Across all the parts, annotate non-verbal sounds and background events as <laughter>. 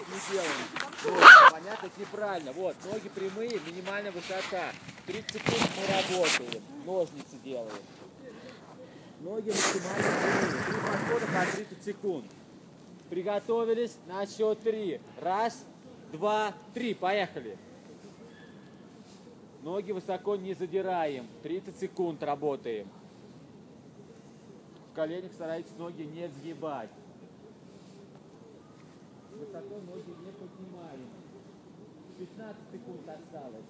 не делаем. Вот, понятно, неправильно. Вот, ноги прямые, минимальная высота. 30 секунд мы работаем, ножницы делаем. Ноги максимально прямые. Три подхода по 30 секунд. Приготовились на счет три. Раз, два, три. Поехали. Ноги высоко не задираем. 30 секунд работаем. В коленях старайтесь ноги не сгибать. Высоко ноги не поднимаем. 15 секунд осталось.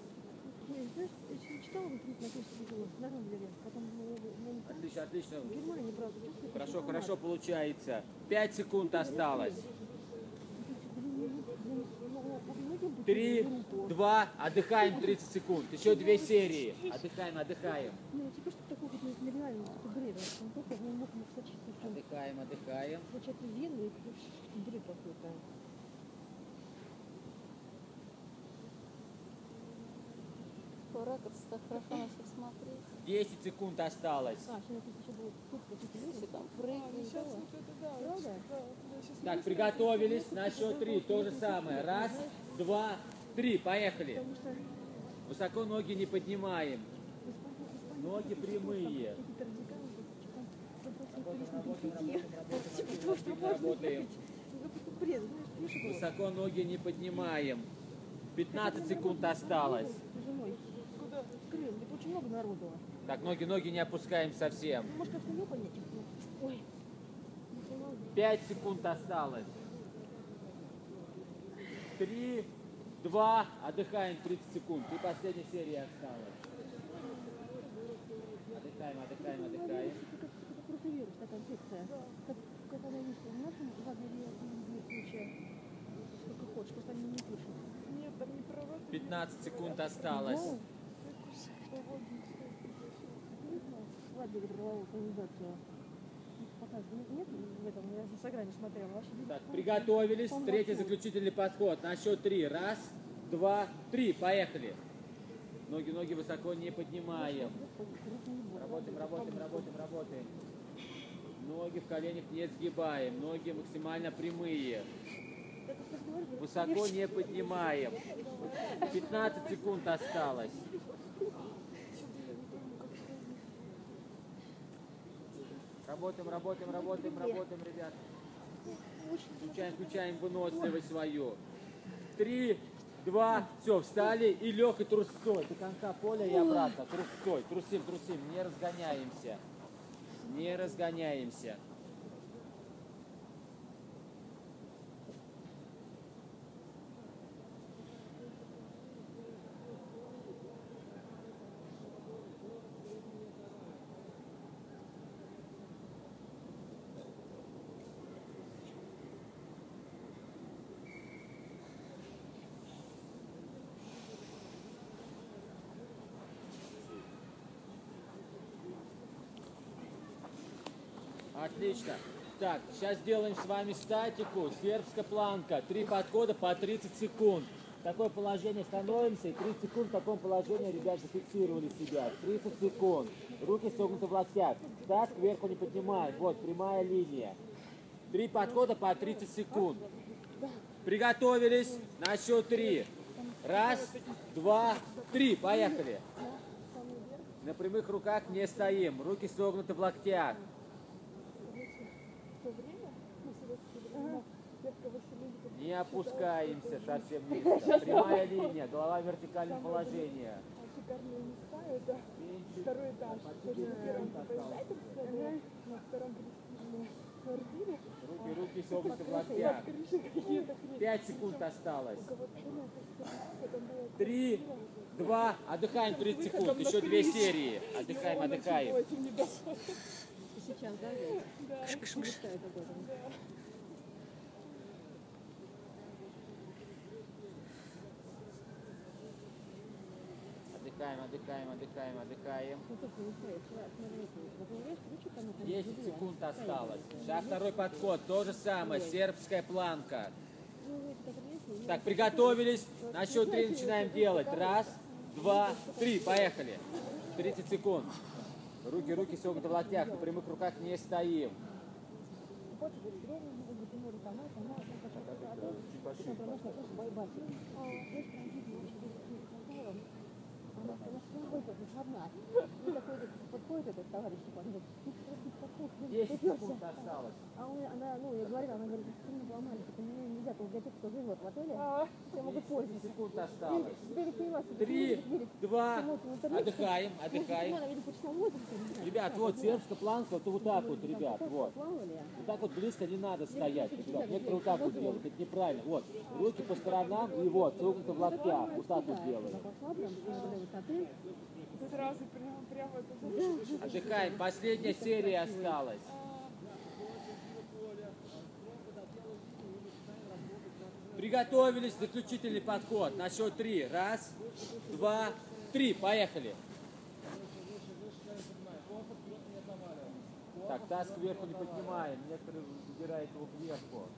Я, знаешь, я читала вот на Курсе на Рамблере, потом на, на, Отлично, отлично. правда, Хорошо, хорошо получается. 5 секунд осталось. Три, два, отдыхаем 30 секунд. Еще две серии. Отдыхаем, отдыхаем. Ну, типа, что такое вот нереально, такой бред. Он только не мог что там Отдыхаем, отдыхаем. получается вены, и бред какой-то. По ракурсу так хорошо на всех смотреть. 10 секунд осталось. А, сейчас еще будет Все там прыгают. Правда? Так, приготовились. На счет три. То же самое. Раз, два, три. Поехали. Высоко ноги не поднимаем. Ноги прямые. Высоко ноги не поднимаем. 15 секунд осталось. Так, ноги, ноги не опускаем совсем. 5 секунд осталось. 3, 2, отдыхаем 30 секунд. И последняя серия осталась. Отдыхаем, отдыхаем, отдыхаем. Такая инфекция. Как, как она есть в нашем лагере и в случае. Сколько хочешь, просто они не слышат. Нет, там не провод. 15 секунд осталось. Ну, лагере проводил организацию. Нет в этом, я в Инстаграме смотрела. Так, приготовились. Третий заключительный подход. На счет 3. Раз, два, три. Поехали. Ноги, ноги высоко не поднимаем. Работаем, работаем, работаем, работаем. Ноги в коленях не сгибаем. Ноги максимально прямые. Высоко не поднимаем. 15 секунд осталось. Работаем, работаем, работаем, работаем, ребят. Включаем, включаем выносливость свою. Три, два, все, встали и легкой трусцой до конца поля и обратно. Трусцой, трусим, трусим, не разгоняемся. Не разгоняемся. Отлично. Так, сейчас сделаем с вами статику, сербская планка. Три подхода по 30 секунд. В такое положение становимся и 30 секунд в таком положении, ребят, зафиксировали себя. 30 секунд. Руки согнуты в локтях. Таз кверху не поднимаем. Вот, прямая линия. Три подхода по 30 секунд. Приготовились на счет три. Раз, два, три. Поехали. На прямых руках не стоим. Руки согнуты в локтях. То время, Не опускаемся совсем <laughs> низко. Прямая линия, голова в вертикальном положении. Шикарные места, это второй этаж. Тоже на первом поезде, на втором престижном квартире. Руки, руки согнуты в локтях. Пять секунд осталось. Три, два, отдыхаем 30 секунд. Еще две серии. Отдыхаем, отдыхаем. Сейчас, да, мечтаю об этом. Отдыхаем, отдыхаем, отдыхаем, отдыхаем. Ну, только не стоит. Смотри, вот, ключик, оно там 10 забило. секунд осталось. Сейчас второй подход. То же самое. Сербская планка. Ну, так Так, приготовились. На счет три начинаем делать. Раз, два, три. Поехали. 30 секунд. Руки, руки согнуты в локтях. На прямых руках не стоим. хочешь, говорит, серьезно, говорит, ты можешь сама, сама, сама, сама, сама, сама, сама, ты там проносишь, просто байбаси. Знаешь, там видео, что ты с разговором, она, она с тобой как одна. И такой, говорит, подходит этот товарищ, он говорит, ты просто такой, 10 попёрся. секунд осталось. А он, она, ну, я говорила, она говорит, сильно поломали, типа, мне тех, кто живет в отеле, А, все могут 10 пользоваться. секунд осталось. Три, два, отдыхаем, Ну, отдыхаем. Ребят, вот сербская планка, вот вот так вот, ребят, вот. поплавали, Вот так вот близко не надо стоять, ребят. Некоторые вот так вот делают, это неправильно. Вот, руки по сторонам и вот, согнуты в локтях, вот так вот это Отдыхаем, последняя серия осталась. Приготовились, заключительный подход. На счет три. Раз, два, три. Поехали. Так, таз кверху не поднимаем. Некоторые забирают его кверху.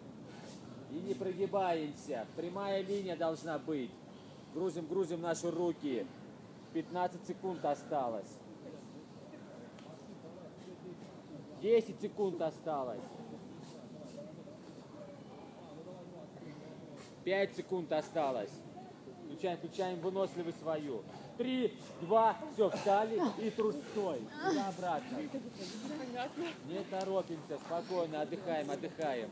И не прогибаемся. Прямая линия должна быть. Грузим, грузим наши руки. 15 секунд осталось. 10 секунд осталось. 5 секунд осталось. Включаем, включаем выносливость свою. Три, два, все, встали и трусцой. И обратно. Не торопимся, спокойно, отдыхаем, отдыхаем.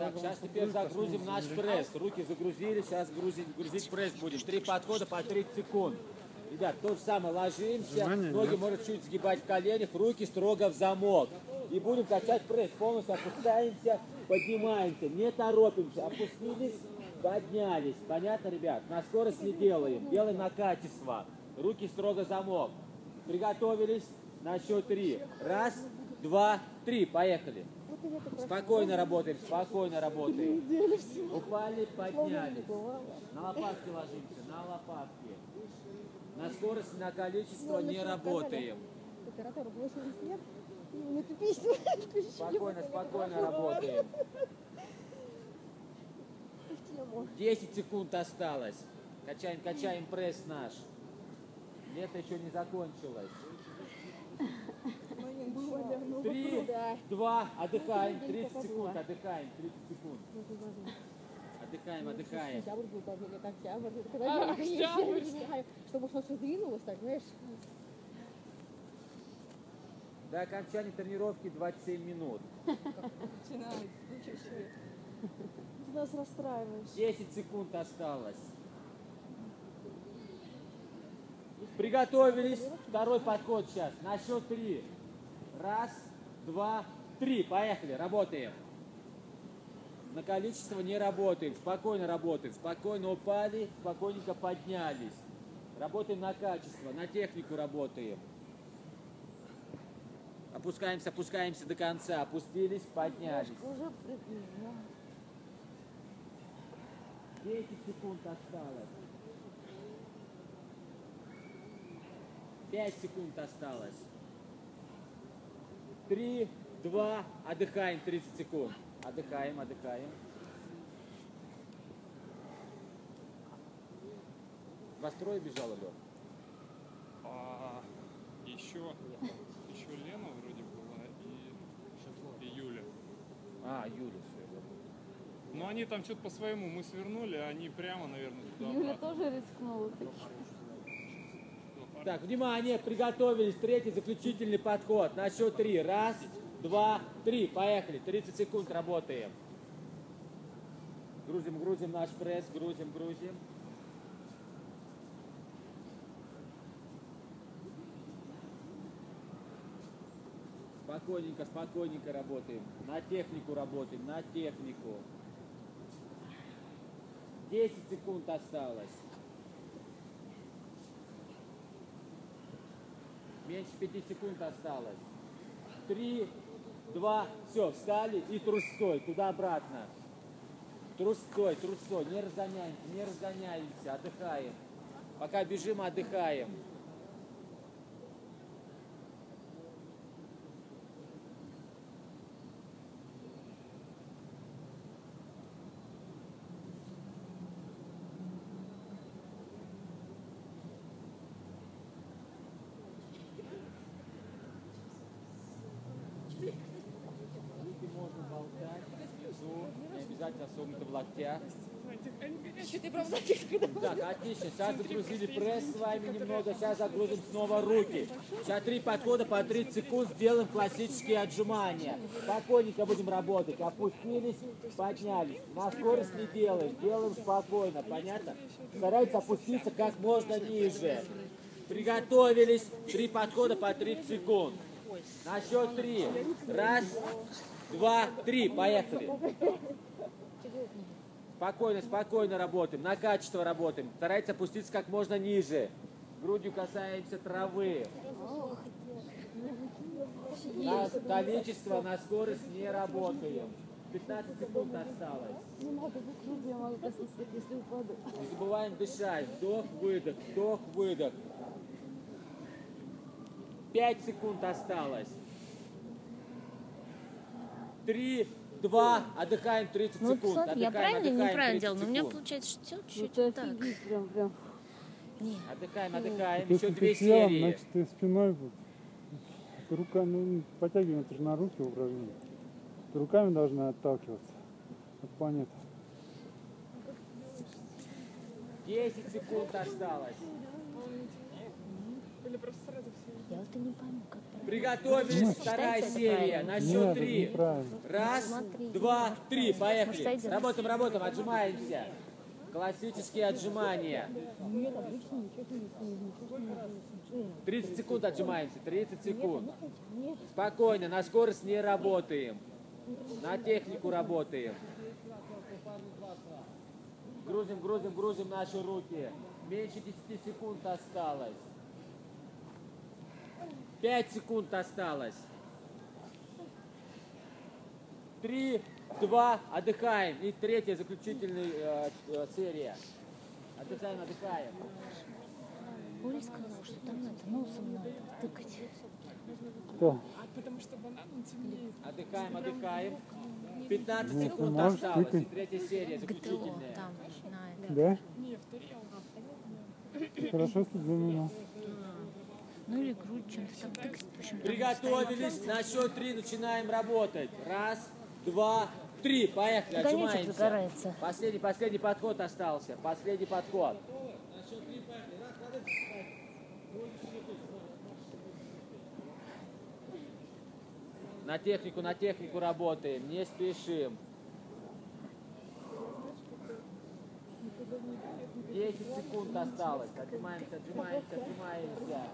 Так, сейчас теперь загрузим наш пресс. Руки загрузили, сейчас грузить, грузить пресс будем. Три подхода по 30 секунд. Ребят, то же самое, ложимся, ноги может чуть сгибать в коленях, руки строго в замок. И будем качать пресс, полностью опускаемся, поднимаемся, не торопимся, опустились, поднялись. Понятно, ребят? На скорость не делаем, делаем на качество. Руки строго в замок. Приготовились на счет три. Раз, два, три, поехали. Спокойно работаем, спокойно работаем. Упали, поднялись. На лопатки ложимся, на лопатки. На скорость, на количество не работаем. Включили. <laughs> Спокойно, спокойно работаем. <laughs> в тему. 10 секунд осталось. Качаем, качаем пресс наш. Лето еще не закончилось. Три, два, отдыхаем. 30 секунд, отдыхаем. 30 секунд. Отдыхаем, отдыхаем. Сентябрь был даже лет октябрь. Когда я чтобы что-то сдвинулось, так, знаешь. До окончания тренировки 27 минут. Начинается. Ты нас расстраиваешь. 10 секунд осталось. Приготовились. Второй подход сейчас. На счет три. Раз, два, три. Поехали. Работаем. На количество не работаем. Спокойно работаем. Спокойно упали, спокойненько поднялись. Работаем на качество, на технику работаем. Опускаемся, опускаемся до конца. Опустились, поднялись. Уже приближено. 10 секунд осталось. 5 секунд осталось. 3, 2, отдыхаем 30 секунд. Отдыхаем, отдыхаем. Вас трое бежало, Лёг? А еще, еще Лена вроде была и, и Юля. А, Юля, все. Но они там что-то по своему мы свернули, а они прямо, наверное, туда Юля обратно. тоже рискнула. Так, внимание, приготовились. Третий заключительный подход. На счет три. Раз, два, три. Поехали. 30 секунд работаем. Грузим, грузим наш пресс. Грузим, грузим. Спокойненько, спокойненько работаем. На технику работаем, на технику. 10 секунд осталось. Меньше 5 секунд осталось. Три, два, все, встали и трусцой, туда-обратно. Трусцой, трусцой, не разгоняемся, не разгоняемся, отдыхаем. Пока бежим, отдыхаем. Руки можно болтать внизу, не согнуты в локтях. Так, отлично. Сейчас загрузили пресс с вами немного. Сейчас загрузим снова руки. Сейчас три подхода по 30 секунд. Сделаем классические отжимания. Спокойненько будем работать. Опустились, поднялись. На скорость не делаем. Делаем спокойно. Понятно? Старайтесь опуститься как можно ниже. Приготовились. Три подхода по 30 секунд. На счет три. Раз, два, три. Поехали. Спокойно, спокойно работаем, на качество работаем. Старайтесь опуститься как можно ниже. Грудью касаемся травы. На количество, на скорость не работаем. 15 секунд осталось. Не надо я могу коснуться, если упаду. Не забываем дышать. Вдох, выдох, вдох, выдох. 5 секунд осталось. 3, 2, отдыхаем 30 Ну, секунд. смотри, я Отдыхаем, правильно или отдыхаем неправильно 30 делала? Но у меня получается что Ну чуть ты так. офигеть, прям, прям. Не, Отдыхаем, отдыхаем. Если Еще две села, серии. значит, ты спиной вот, ты рука, ну, подтягиваем, это же на руки упражнение. Ты руками должна отталкиваться. Это понятно. 10 секунд осталось. Или просто сразу все. Я вот и не пойму, как правильно. Приготовились. Вторая Считается серия. На счет три. Раз, Смотри. два, три. Поехали. Может? Работаем, работаем, отжимаемся. Классические отжимания. Нет, обычно ничего не ничего не делается. 30 секунд отжимаемся. 30 секунд. Спокойно, на скорость не работаем. На технику работаем. Грузим, грузим, грузим наши руки. Меньше 10 секунд осталось. 5 секунд осталось. 3, 2, отдыхаем. И третья заключительная э, э, серия. Отдыхаем, отдыхаем. Оля сказала, что там надо носом надо тыкать. Кто? Потому что банан он темнеет. Отдыхаем, отдыхаем. 15 Ну, секунд можешь осталось. И тыкать. третья серия, ГТО заключительная. там, на это. Да? Не, в тарелку. Хорошо, что для меня. Ну или грудь чем-то там тыкать. в общем, там Приготовились. На счет три начинаем работать. Раз, два, три. Поехали. Отжимаемся. Последний, последний подход остался. Последний подход. На технику, на технику работаем, не спешим. 10 секунд осталось. Отжимаемся, отжимаемся, отжимаемся.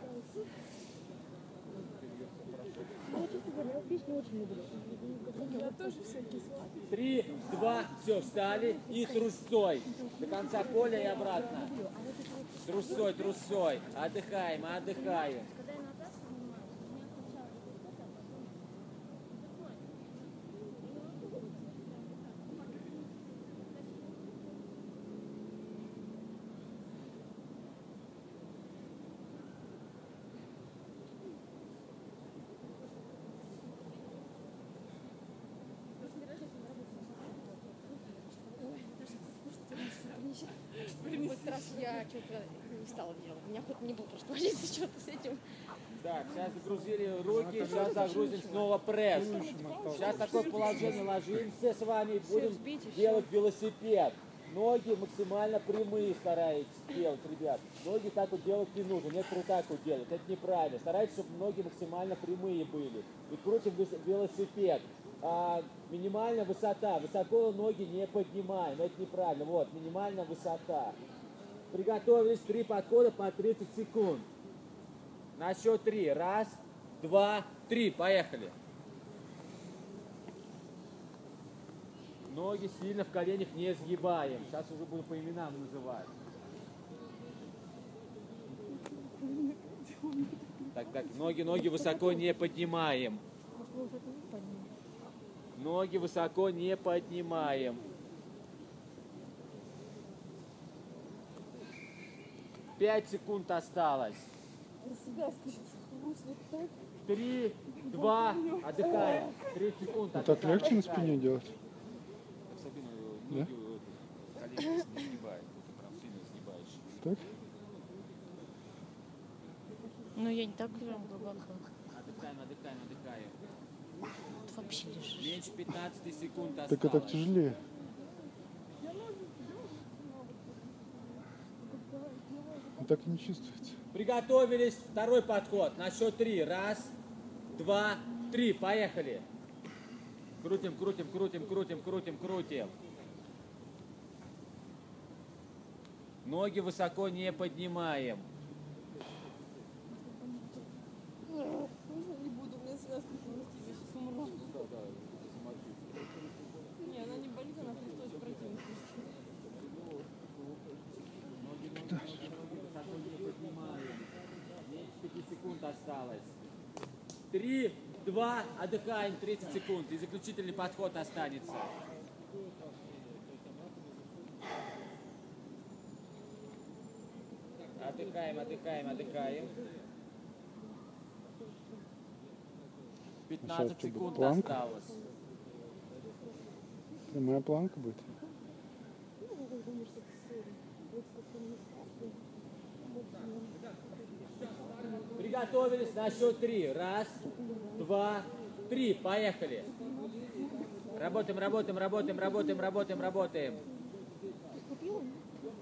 Три, два, все, встали и трусцой. До конца поля и обратно. Трусцой, трусцой. Отдыхаем, отдыхаем. В этот раз я что-то не стала делать. У меня хоть не было просто ложиться <laughs> что-то с этим. Так, сейчас загрузили руки, сейчас загрузим снова пресс. Сейчас такое положение ложимся с вами, будем делать велосипед. Ноги максимально прямые старайтесь делать, ребят. Ноги так вот делать не нужно, некоторые так вот делают, это неправильно. Старайтесь, чтобы ноги максимально прямые были. И крутим велосипед. А, минимальная высота, высоко ноги не поднимаем, это неправильно. Вот, минимальная высота. Приготовились, три подхода по 30 секунд. На счет три. Раз, два, три. Поехали. Ноги сильно в коленях не сгибаем. Сейчас уже буду по именам называть. Так, так, ноги, ноги высоко не поднимаем. Может, вы уже поднимете? Ноги высоко не поднимаем. Пять секунд осталось. Три, два, отдыхаем. Тридцать секунд. Ну так отдыхаем, легче на отдыхаем. спине делать? Особенно Да? сгибаешь. Так? Ну, я не так прям глубоко. Отдыхаем, отдыхаем, отдыхаем. Тут вообще лежишь. Меньше 15 секунд осталось. Так это так тяжелее. Ну, Так и не чувствуется. Приготовились. Второй подход. На счет три. Раз, два, три. Поехали. Крутим, крутим, крутим, крутим, крутим, крутим. Ноги высоко не поднимаем. Не буду, у меня связка полностью, я сейчас умру. Не, она не болит, она просто очень противная. Высоко не поднимаем. Меньше 5 секунд осталось. Три, два, отдыхаем 30 секунд. И заключительный подход останется. Отдыхаем, отдыхаем, отдыхаем. 15 что будет, секунд планка? осталось. Прямая планка будет. Приготовились на счет три. Раз, два, три. Поехали. Работаем, работаем, работаем, работаем, работаем, работаем.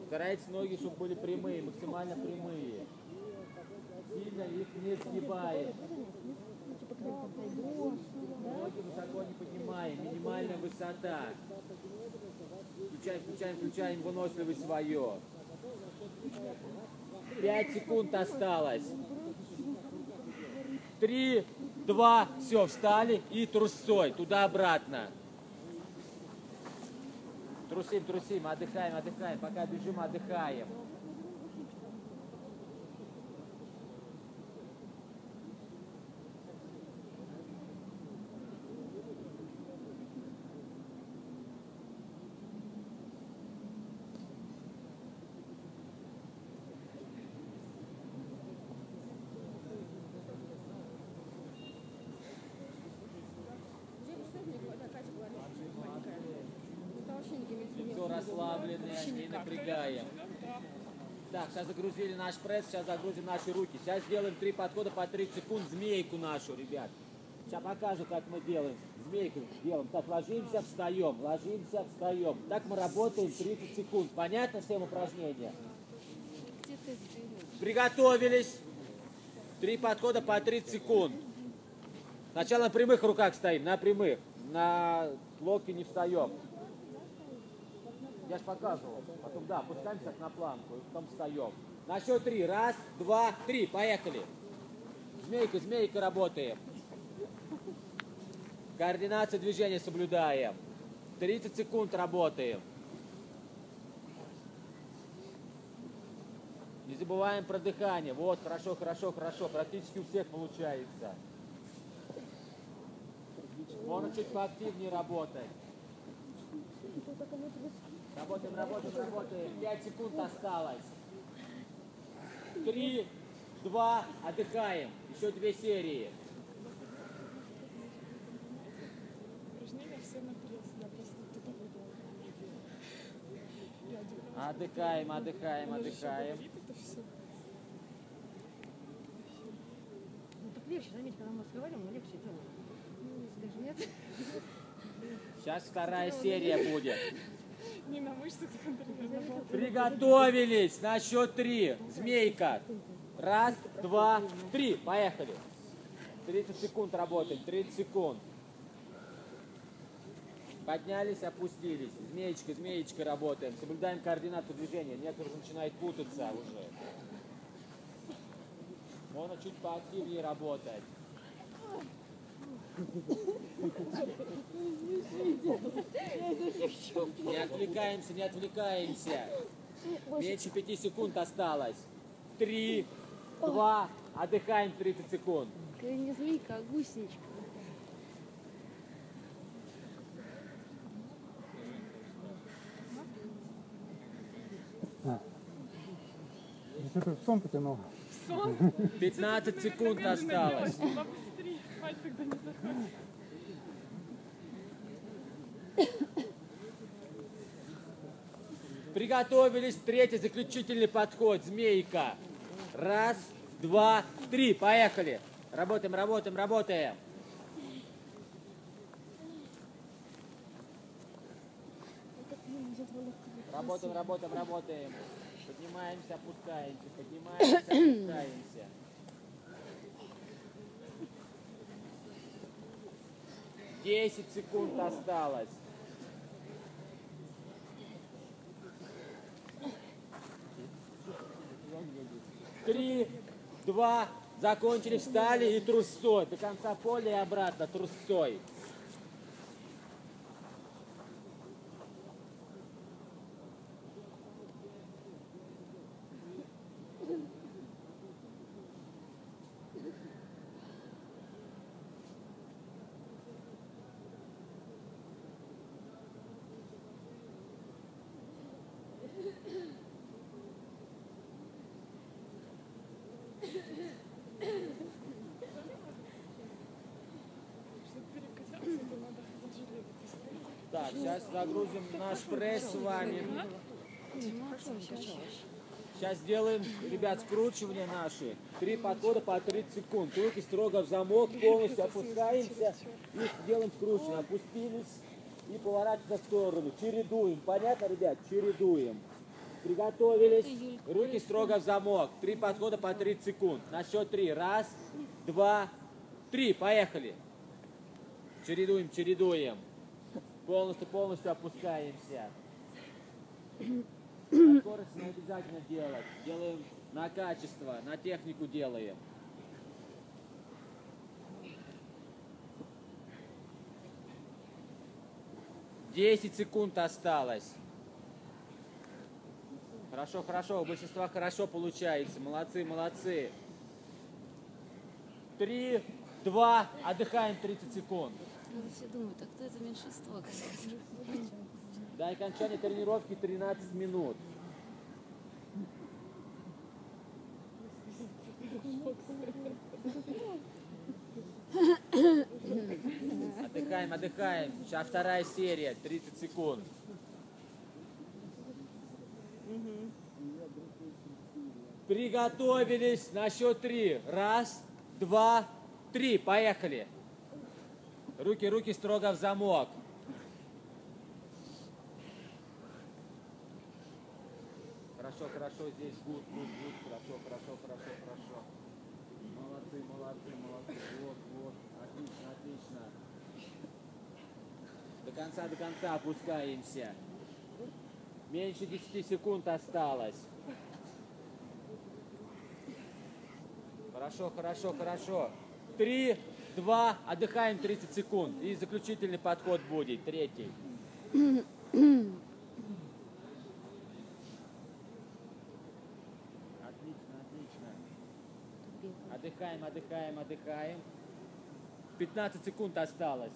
Старайтесь ноги, чтобы были прямые, максимально прямые. Сильно их не сгибаем. Ноги высоко не поднимаем. Минимальная высота. Включаем, включаем, включаем выносливость свое. Пять секунд осталось. Три, два, все, встали и трусцой, туда-обратно. Трусим, трусим, отдыхаем, отдыхаем, пока бежим, отдыхаем. Лицо расслабленное, не напрягаем. Так, сейчас загрузили наш пресс, сейчас загрузим наши руки. Сейчас сделаем три подхода по 30 секунд, змейку нашу, ребят. Сейчас покажу, как мы делаем. Змейку делаем. Так, ложимся, встаем, ложимся, встаем. Так мы работаем 30 секунд. Понятно всем упражнения? Приготовились. Три подхода по 30 секунд. Сначала на прямых руках стоим, на прямых. На локти не встаем. Я же показывал. Потом, да, опускаемся так на планку, потом встаем. На счет три. Раз, два, три. Поехали. Змейка, змейка работаем. Координацию движения соблюдаем. 30 секунд работаем. Не забываем про дыхание. Вот, хорошо, хорошо, хорошо. Практически у всех получается. Можно чуть поактивнее работать. Работаем, работаем, работаем. Пять секунд осталось. Три, два, отдыхаем. Еще две серии. Отдыхаем, отдыхаем, отдыхаем. Ну так легче, заметь, когда мы разговариваем, мы легче делаем. Скажи, нет? Сейчас вторая серия будет. Не на мышцах контролировать. Приготовились на счет три. Змейка. Раз, два, три. Поехали. 30 секунд работаем. 30 секунд. Поднялись, опустились. Змеечка, змеечка работаем. Соблюдаем координацию движения. Некоторые начинают путаться уже. Можно чуть поактивнее работать. Не отвлекаемся, не отвлекаемся. Меньше пяти секунд осталось. Три, два, отдыхаем 30 секунд. Не змейка, а гусеничка. Ты сон потянул. Сон? 15 секунд осталось. Спать тогда не захочешь. Приготовились. Третий заключительный подход. Змейка. Раз, два, три. Поехали. Работаем, работаем, работаем. Работаем, работаем, работаем. Поднимаемся, опускаемся, поднимаемся, опускаемся. Десять секунд осталось. Три, два, закончили, встали и трусцой. До конца поля и обратно трусцой. Так, сейчас загрузим наш пресс с вами. Сейчас сделаем, ребят, скручивание наши. Три подхода по 30 секунд. Руки строго в замок, полностью опускаемся и делаем скручивание. Опустились и поворачиваемся в сторону. Чередуем. Понятно, ребят? Чередуем. Приготовились. Руки строго в замок. Три подхода по 30 секунд. На счет три. Раз, два, три. Поехали. Чередуем, чередуем. Полностью, полностью опускаемся. На скорость не обязательно делать. Делаем на качество, на технику делаем. Десять секунд осталось. Хорошо, хорошо, у большинства хорошо получается. Молодцы, молодцы. Три, два, отдыхаем 30 секунд. Все думают, а кто это меньшинство? До окончания тренировки 13 минут. Отдыхаем, отдыхаем. Сейчас вторая серия, 30 секунд. Приготовились на счет три. Раз, два, три. Поехали. Руки, руки строго в замок. Хорошо, хорошо, здесь good, good, good, хорошо, хорошо, хорошо, хорошо. Молодцы, молодцы, молодцы, вот, вот, отлично, отлично. До конца, до конца опускаемся. Меньше 10 секунд осталось. Хорошо, хорошо, хорошо. Три, два, отдыхаем 30 секунд. И заключительный подход будет, третий. Отлично, отлично. Отдыхаем, отдыхаем, отдыхаем. 15 секунд осталось.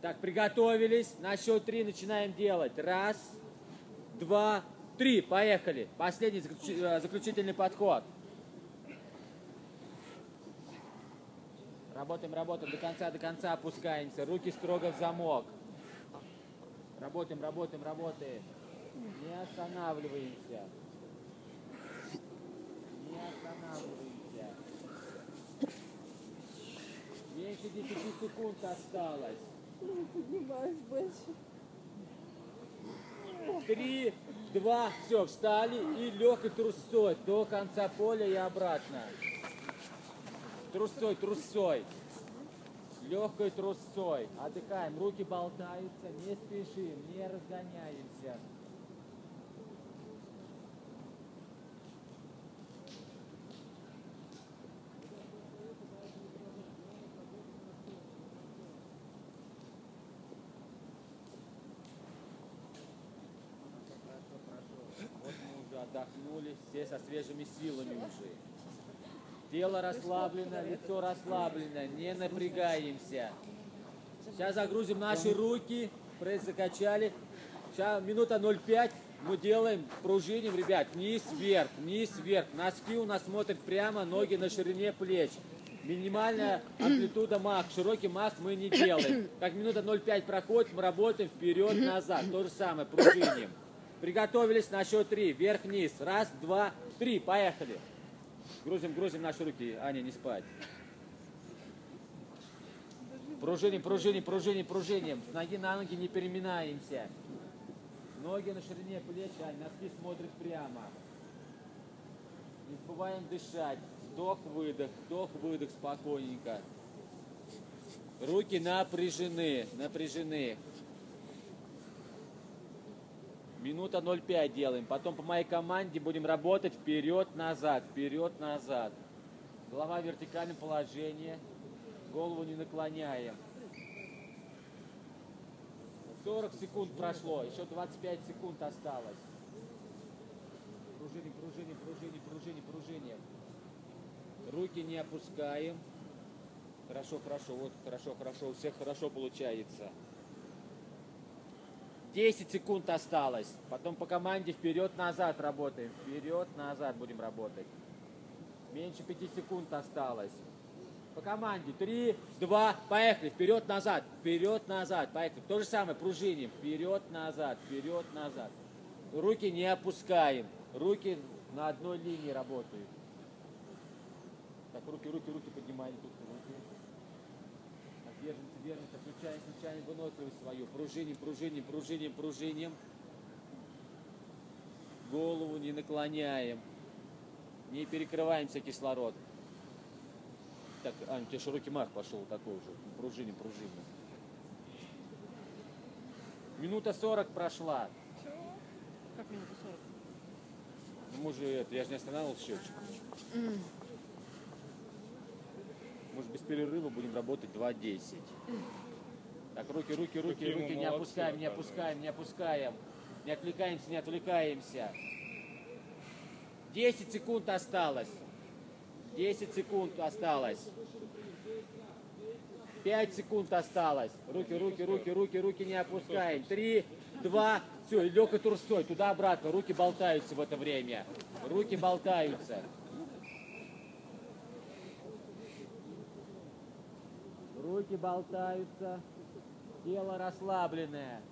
Так, приготовились. На счет три начинаем делать. Раз, два, три. Поехали. Последний э, заключительный подход. Работаем, работаем до конца, до конца опускаемся. Руки строго в замок. Работаем, работаем, работаем. Не останавливаемся. Не останавливаемся. Меньше 10 секунд осталось. Поднимаюсь больше. Три, два, все, встали и легкой трусцой до конца поля и обратно. Трусцой, трусцой. Легкой трусцой. Отдыхаем, руки болтаются, не спешим, не разгоняемся. Отдохнули, все со свежими силами уже. Тело расслаблено, лицо расслаблено, не напрягаемся. Сейчас загрузим наши руки, пресс закачали. Сейчас минута 0,5 мы делаем, пружиним, ребят, вниз, вверх, вниз, вверх. Носки у нас смотрят прямо, ноги на ширине плеч. Минимальная амплитуда мах, широкий мах мы не делаем. Как минута 0,5 проходит, мы работаем вперед, назад. То же самое, пружиним. Приготовились на счет три. Вверх-вниз. Раз, два, три. Поехали. Грузим, грузим наши руки. Аня, не спать. Пружиним, пружиним, пружиним, пружиним. С ноги на ноги не переминаемся. Ноги на ширине плеч, Ань, носки смотрят прямо. Не забываем дышать. Вдох-выдох, вдох-выдох спокойненько. Руки напряжены, напряжены. Минута 0,5 делаем. Потом по моей команде будем работать вперед-назад, вперед-назад. Голова в вертикальном положении. Голову не наклоняем. 40 секунд прошло, еще 25 секунд осталось. Пружиним, пружиним, пружиним, пружиним, пружиним. Руки не опускаем. Хорошо, хорошо, вот хорошо, хорошо, у всех хорошо получается. 10 секунд осталось. Потом по команде вперед-назад работаем. Вперед-назад будем работать. Меньше 5 секунд осталось. По команде. 3, 2, поехали. Вперед-назад. Вперед-назад. Поехали. То же самое. Пружиним. Вперед-назад. Вперед-назад. Руки не опускаем. Руки на одной линии работают. Так, руки, руки, руки поднимаем. Тут руки. Так. Включаем, включаем выносливость свою. Пружиним, пружиним, пружиним, пружиним. Голову не наклоняем. Не перекрываемся кислород. Так, Ань, у тебя широкий мах пошел такой уже. Пружиним, пружиним. Минута 40 прошла. Как минута 40? Ну, мы же это, я же не останавливал счетчик. Мы же без перерыва будем работать 2.10. Так, руки, руки, руки, Какие руки, не опускаем, не опускаем, не опускаем. Не отвлекаемся, не отвлекаемся. 10 секунд осталось. 10 секунд осталось. 5 секунд осталось. Руки, руки, руки, руки, руки не опускаем. 3, 2, все, легкой трусой, туда-обратно. Руки болтаются в это время. Руки болтаются. Руки болтаются. Тело расслабленное.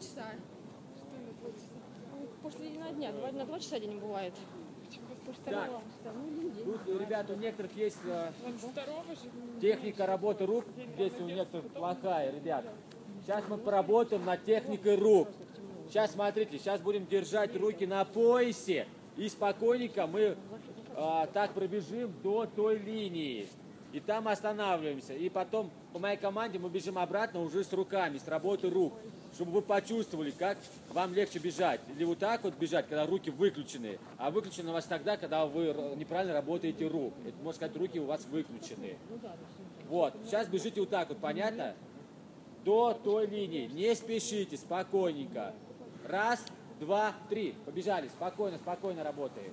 Часа. Ну, После на дня, два, на два часа день бывает. Так, тут, ребята, у некоторых есть э, техника работы рук, здесь у некоторых плохая, ребят. Сейчас мы поработаем над техникой рук. Сейчас смотрите, сейчас будем держать руки на поясе и спокойненько мы а, так пробежим до той линии. И там останавливаемся. И потом по моей команде мы бежим обратно уже с руками, с работы рук. Чтобы вы почувствовали, как вам легче бежать. Или вот так вот бежать, когда руки выключены. А выключены у вас тогда, когда вы неправильно работаете рук. Это, можно сказать, руки у вас выключены. Вот, сейчас бежите вот так вот, понятно? До той линии. Не спешите, спокойненько. Раз, два, три. Побежали. Спокойно, спокойно работаем.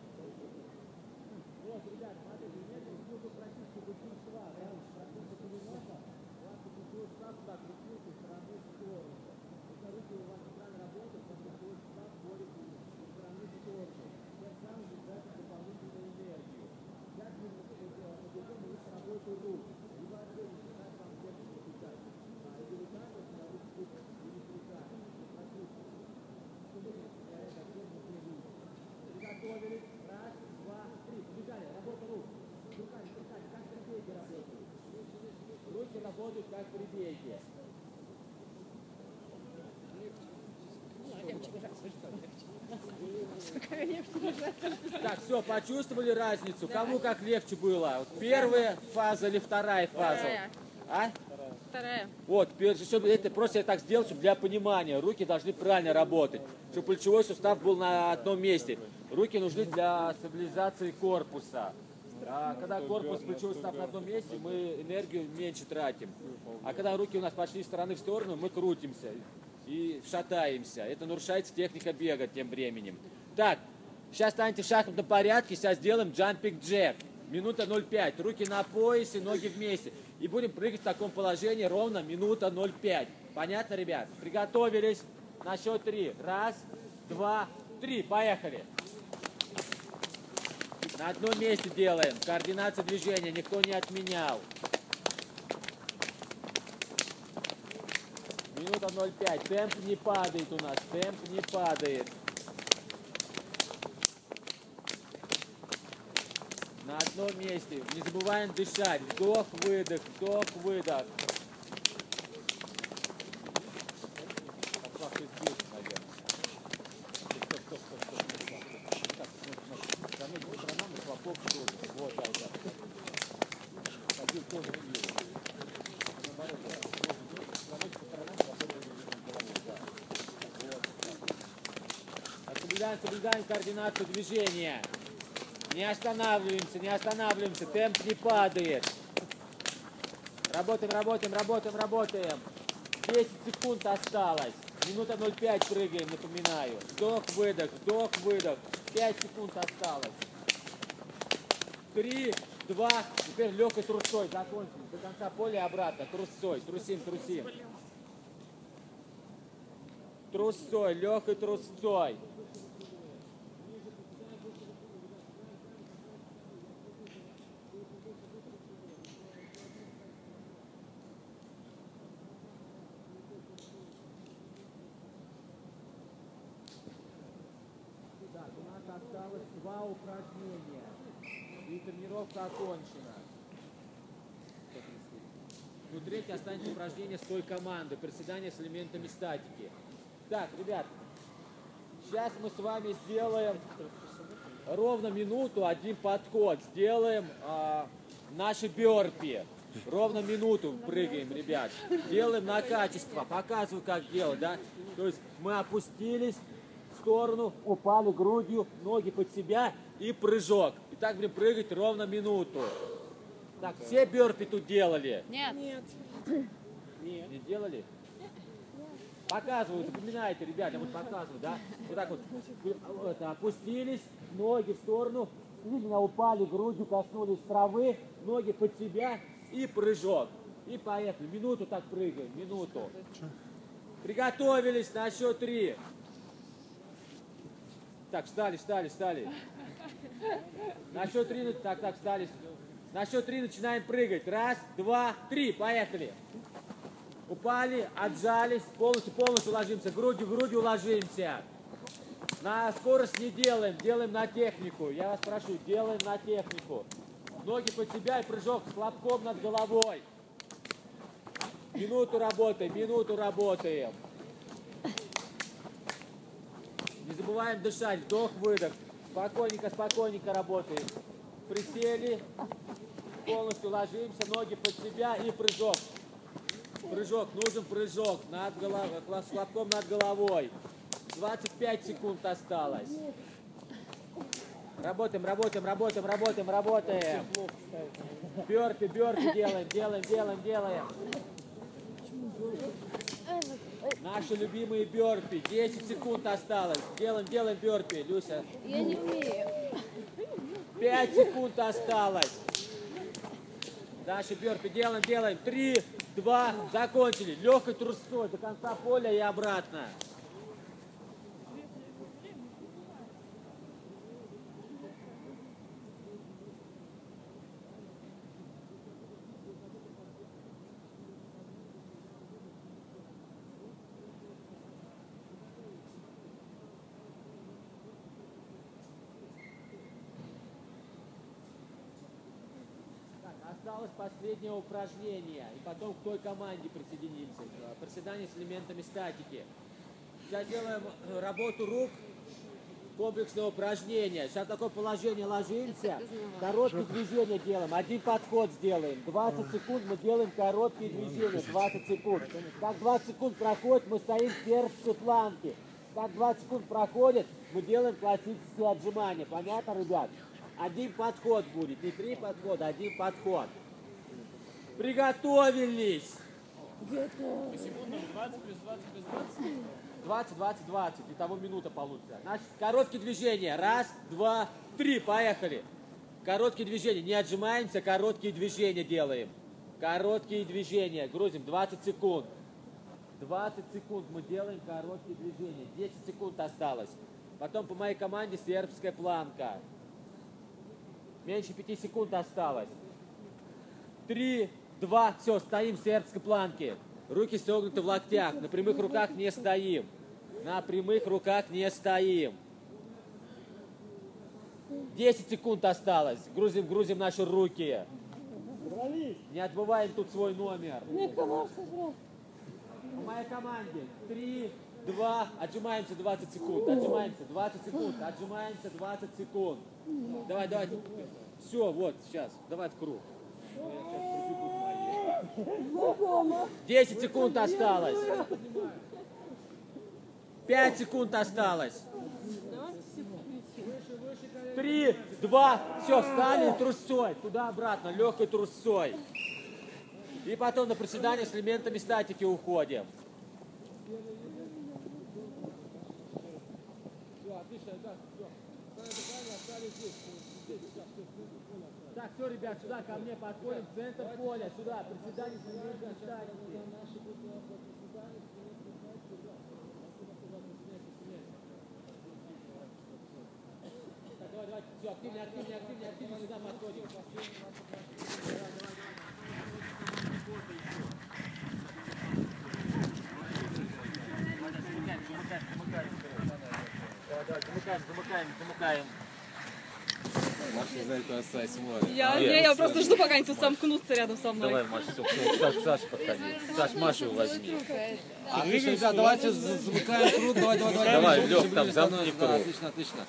Сколько легче лежать. Так, все, почувствовали разницу? Кому как легче было? Первая фаза или вторая фаза? Вторая. А? Вторая. Вот, чтобы это просто я так сделал, чтобы для понимания. Руки должны правильно работать, чтобы плечевой сустав был на одном месте. Руки нужны для стабилизации корпуса. А когда корпус, плечевой сустав на одном месте, мы энергию меньше тратим. А когда руки у нас пошли стороны в сторону, мы крутимся и шатаемся. Это нарушается техника бега тем временем. Так, сейчас станьте в шахматном порядке, сейчас сделаем джампинг джек. Минута 0,5. Руки на поясе, ноги вместе. И будем прыгать в таком положении ровно минута 0,5. Понятно, ребят? Приготовились. На счет три. Раз, два, три. Поехали. На одном месте делаем. Координация движения никто не отменял. Минута 0,5. Темп не падает у нас. Темп не падает. На одном месте. Не забываем дышать. Вдох, выдох, вдох, выдох. Пошла, ты сбился, наверное. Стоп, стоп, стоп, стоп, стоп, стоп. Так, ну, смотри. За мной по сторонам и хлопок тоже. Вот, да, да. Ходил тоже вниз. Наоборот, да. Можно делать. За мной по сторонам, потом выдвинем головой, да. Вот, так. Соблюдаем, координацию движения. Не останавливаемся, не останавливаемся, темп не падает. Работаем, работаем, работаем, работаем. 10 секунд осталось. Минута 0,5 прыгаем, напоминаю. Вдох, выдох, вдох, выдох. 5 секунд осталось. 3, 2, теперь легкой трусой закончим. До конца поля обратно. Трусой, трусим, трусим. Трусой, легкой трусой. Так, у нас осталось два упражнения. И тренировка окончена. Ну, третье останется упражнение с той команды. Приседания с элементами статики. Так, ребят, сейчас мы с вами сделаем ровно минуту один подход. Сделаем а, наши бёрпи. Ровно минуту прыгаем, ребят. Делаем на качество. Показываю, как делать, да? То есть мы опустились в сторону, упали грудью, ноги под себя и прыжок. Так будем прыгать ровно минуту. Так, все бёрпи тут делали? Нет. Не делали? Показываю, запоминайте, ребята, вот показываю, да? Вот так вот, вот опустились, ноги в сторону, видно, упали грудью, коснулись травы, ноги под себя и прыжок. И поехали. Минуту так прыгаем, минуту. Приготовились на счет три. Так, встали, встали, встали. На счет три, ну, так, так, встали. На счет три начинаем прыгать. Раз, два, три, поехали. Упали, отжались, полностью, полностью ложимся, грудью, грудью ложимся. На скорость не делаем, делаем на технику. Я вас прошу, делаем на технику. Ноги под себя и прыжок с хлопком над головой. Минуту работаем, минуту работаем. Не забываем дышать, вдох, выдох. Спокойненько, спокойненько работаем. Присели, полностью ложимся, ноги под себя и прыжок. Прыжок, нужен прыжок над головой, с хлопком над головой. 25 секунд осталось. Работаем, работаем, работаем, работаем, работаем. Бёрпи, бёрпи делаем, делаем, делаем, делаем. Наши любимые бёрпи. 10 секунд осталось. Делаем, делаем бёрпи. Люся, Я не умею. 5 секунд осталось. Дальше бёрпи делаем, делаем. 3, 2, закончили. Легкой трусой до конца поля и обратно. Так, осталось последнее упражнение. И потом к той команде присоединимся. Приседание с элементами статики. Сейчас делаем работу рук, комплексное упражнение. Сейчас такое положение ложимся, короткие движения делаем, один подход сделаем. 20 секунд мы делаем короткие движения, 20 секунд. Как 20 секунд проходит, мы стоим в сербской планке. Как 20 секунд проходит, мы делаем классические отжимания. Понятно, ребят? Один подход будет, не три подхода, один подход. Приготовились! 20, 20, 20. Итого минута получится. Значит, короткие движения. Раз, два, три. Поехали. Короткие движения. Не отжимаемся, короткие движения делаем. Короткие движения. Грузим 20 секунд. 20 секунд мы делаем короткие движения. 10 секунд осталось. Потом по моей команде сербская планка. Меньше 5 секунд осталось. Три, два, все, стоим в сербской планке. Руки согнуты в локтях. На прямых руках не стоим. На прямых руках не стоим. 10 секунд осталось. Грузим, грузим наши руки. Не отбываем тут свой номер. По моей команде. Три, два, отжимаемся 20 секунд. Отжимаемся 20 секунд. Отжимаемся 20 секунд. Давай, давай. Все, вот, сейчас. Давай в круг. 10 секунд осталось. 5 секунд осталось. Три, два, все, встали трусцой, туда-обратно, легкой трусцой. И потом на приседание с элементами статики уходим. Так, все, ребят, сюда ко мне подходим, центр поля, сюда, приседание. Так, давай, давай, все, активнее, активнее, активнее, активнее, сюда подходим. Замыкаем, замыкаем, замыкаем. Маша за это осай смотрит. Я, не, я просто жду, пока они тут сомкнутся рядом со мной. Давай, Маша, все, все, Саш, Саша, подходи. Саш, Машу возьми. Отлично, ребят, давайте за- замыкаем круг. Давай, давай, давай. Давай, Лёх, там замкни Да, круг. Отлично, отлично.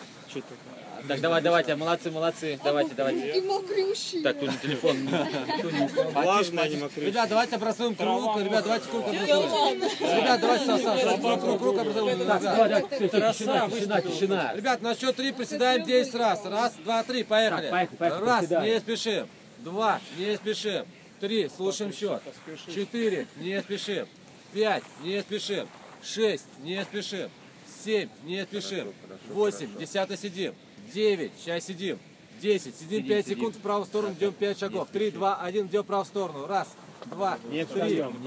Так, давай, давайте, молодцы, молодцы. Давайте, давайте. мокрющий. Так, тут телефон. Влажная, не мокрые. Ребят, давайте образуем круг. Ребят, давайте круг образуем. Ребят, давайте, Саш, Саш, круг, круг, образуем. Тишина, тишина, тишина. Ребят, на счет три приседаем 10 раз. Раз, два, три, поехали. Так, поехали, поехали, Раз, не спешим. Два, не спешим. Три, слушаем счет. Четыре, не спешим. Пять, не спешим. Шесть, не спешим. Семь, не спешим. Восемь, десятый сидим. Девять, сейчас сидим. Десять, сидим пять секунд в правую сторону, идем пять шагов. Три, два, один, идем в правую сторону. Раз, два, три,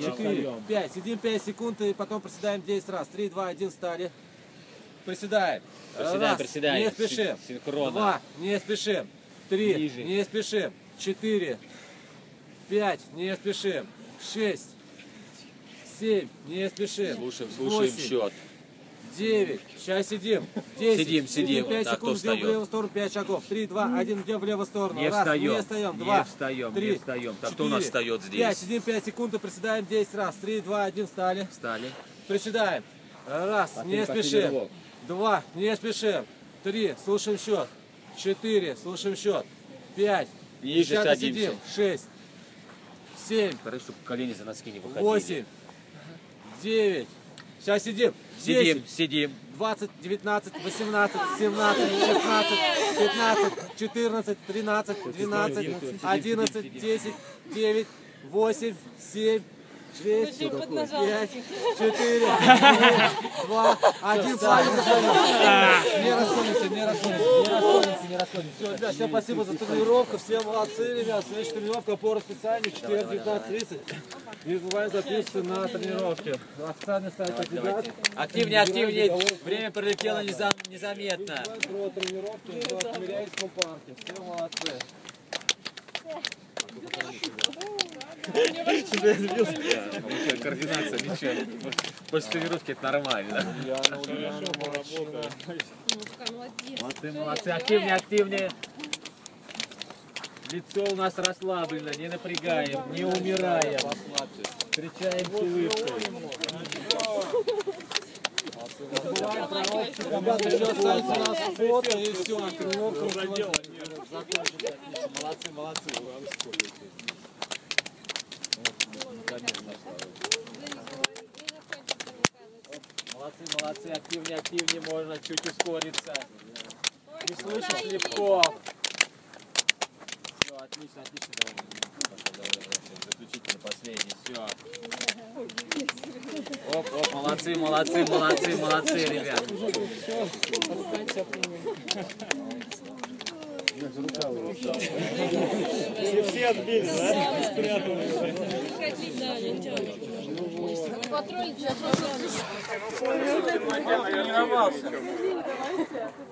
четыре, пять. Сидим пять секунд и потом приседаем 10 раз. Три, два, один, встали. Приседаем. Приседаем, Раз, приседаем. Не спешим. Син- синхронно. Два, не спешим. Три, Ниже. не спешим. Четыре, пять, не спешим. Шесть, семь, не спешим. Слушаем, слушаем Восемь, счет. Девять. Сейчас сидим. Десять. Сидим, сидим. Пять Так, кто секунд, идем в левую сторону, пять шагов. Три, два, один, идем в левую сторону. Не Раз, встаем, не встаем. не Два, встаем, три, не встаем. Так, кто у нас встает здесь? Пять, сидим пять секунд и приседаем 10 раз. Три, два, один, встали. Встали. Приседаем. Раз, Последний- не спешим. Два, не спешим. Три, слушаем счет. Четыре, слушаем счет. Пять, Ниже садимся. сидим. Шесть, семь, Стараюсь, чтобы колени за носки не выходили. восемь, девять. Сейчас сидим. Сидим, сидим. 20, 19, 18, 17, 16, 15, 14, 13, 12, 11, 10, 9, 8, 7, 6, 5, 4, 2, 1. Не расходимся, не расходимся, не расходимся, не расходимся. Все, ребят, всем спасибо за тренировку, все молодцы, ребят. Следующая тренировка по расписанию, четверг, 19.30. Забываем записываться на тренировки. Официальный сайт кандидат. Активнее, активнее. Время пролетело незам- незаметно. Про тренировки в Тимиряевском парке. Все молодцы. Координация, ничего. После тренировки это нормально. Молодцы, молодцы. Активнее, активнее. Лицо у нас расслаблено, не напрягаем, не умираем. Встречаем с улыбкой. Ребята, еще останется у нас фото и все, закончится. Молодцы, молодцы. Молодцы, молодцы, активнее, активнее, можно чуть ускориться. Не слышишь, легко. Все, отлично, отлично. Заключительный, последний, все. Оп, оп, молодцы, молодцы, молодцы, молодцы, ребят. Все отбили, да?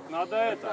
Надо это.